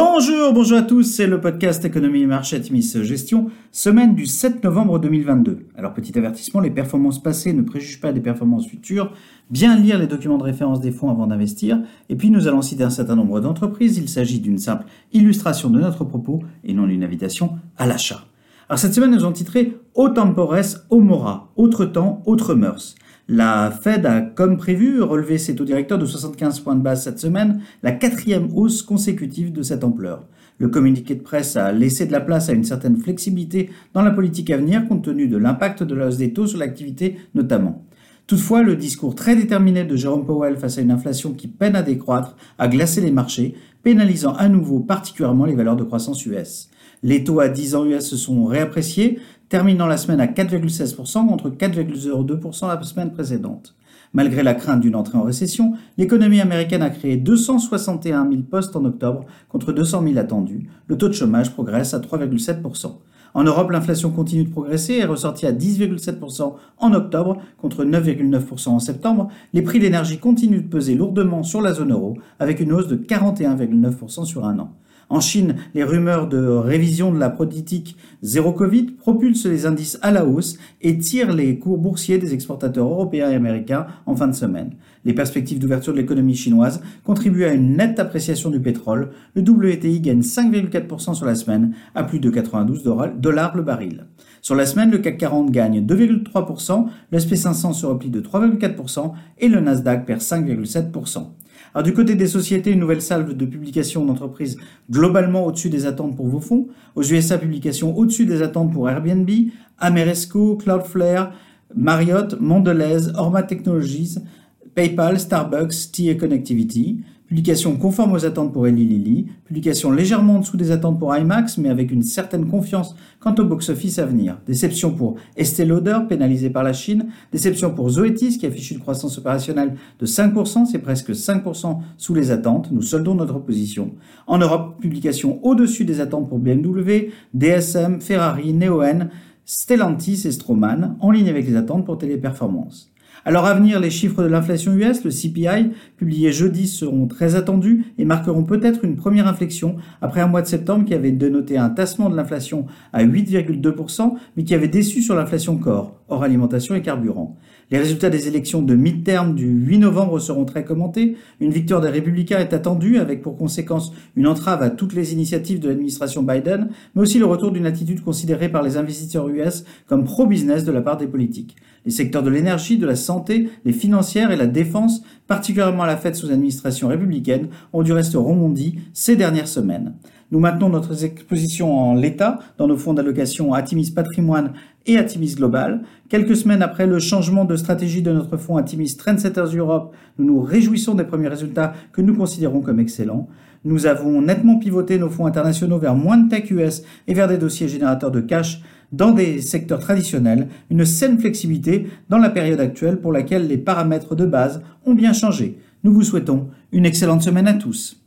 Bonjour, bonjour à tous, c'est le podcast Économie et Marché Atimis Gestion, semaine du 7 novembre 2022. Alors petit avertissement, les performances passées ne préjugent pas des performances futures, bien lire les documents de référence des fonds avant d'investir, et puis nous allons citer un certain nombre d'entreprises, il s'agit d'une simple illustration de notre propos et non d'une invitation à l'achat. Alors cette semaine nous avons titré Au tempores, au mora, autre temps, autre mœurs. La Fed a, comme prévu, relevé ses taux directeurs de 75 points de base cette semaine, la quatrième hausse consécutive de cette ampleur. Le communiqué de presse a laissé de la place à une certaine flexibilité dans la politique à venir, compte tenu de l'impact de la hausse des taux sur l'activité notamment. Toutefois, le discours très déterminé de Jerome Powell face à une inflation qui peine à décroître a glacé les marchés, pénalisant à nouveau particulièrement les valeurs de croissance US. Les taux à 10 ans US se sont réappréciés, terminant la semaine à 4,16% contre 4,02% la semaine précédente. Malgré la crainte d'une entrée en récession, l'économie américaine a créé 261 000 postes en octobre contre 200 000 attendus. Le taux de chômage progresse à 3,7%. En Europe, l'inflation continue de progresser et est ressortie à 10,7% en octobre contre 9,9% en septembre. Les prix de l'énergie continuent de peser lourdement sur la zone euro avec une hausse de 41,9% sur un an. En Chine, les rumeurs de révision de la politique zéro Covid propulsent les indices à la hausse et tirent les cours boursiers des exportateurs européens et américains en fin de semaine. Les perspectives d'ouverture de l'économie chinoise contribuent à une nette appréciation du pétrole. Le WTI gagne 5,4% sur la semaine à plus de 92 dollars le baril. Sur la semaine, le CAC 40 gagne 2,3%, le SP500 se replie de 3,4% et le Nasdaq perd 5,7%. Alors du côté des sociétés, une nouvelle salve de publications d'entreprises globalement au-dessus des attentes pour vos fonds. Aux USA, publications au-dessus des attentes pour Airbnb, Ameresco, Cloudflare, Marriott, Mondelez, Orma Technologies, PayPal, Starbucks, TA Connectivity. Publication conforme aux attentes pour Eli Lilly, publication légèrement en dessous des attentes pour IMAX, mais avec une certaine confiance quant au box-office à venir. Déception pour Estée Lauder, pénalisé par la Chine. Déception pour Zoetis, qui affiche une croissance opérationnelle de 5%, c'est presque 5% sous les attentes. Nous soldons notre position. En Europe, publication au-dessus des attentes pour BMW, DSM, Ferrari, Neoen, Stellantis et Stroman, en ligne avec les attentes pour Téléperformance. Alors à venir, les chiffres de l'inflation US, le CPI, publiés jeudi, seront très attendus et marqueront peut-être une première inflexion après un mois de septembre qui avait dénoté un tassement de l'inflation à 8,2%, mais qui avait déçu sur l'inflation corps, hors alimentation et carburant. Les résultats des élections de mi-terme du 8 novembre seront très commentés. Une victoire des républicains est attendue avec pour conséquence une entrave à toutes les initiatives de l'administration Biden, mais aussi le retour d'une attitude considérée par les investisseurs US comme pro-business de la part des politiques. Les secteurs de l'énergie, de la santé, les financières et la défense, particulièrement à la fête sous administration républicaine, ont du reste rebondi ces dernières semaines. Nous maintenons notre exposition en l'état dans nos fonds d'allocation Atimis Patrimoine et Atimis Global. Quelques semaines après le changement de stratégie de notre fonds Atimis Trendsetters Europe, nous nous réjouissons des premiers résultats que nous considérons comme excellents. Nous avons nettement pivoté nos fonds internationaux vers moins de tech US et vers des dossiers générateurs de cash dans des secteurs traditionnels, une saine flexibilité dans la période actuelle pour laquelle les paramètres de base ont bien changé. Nous vous souhaitons une excellente semaine à tous.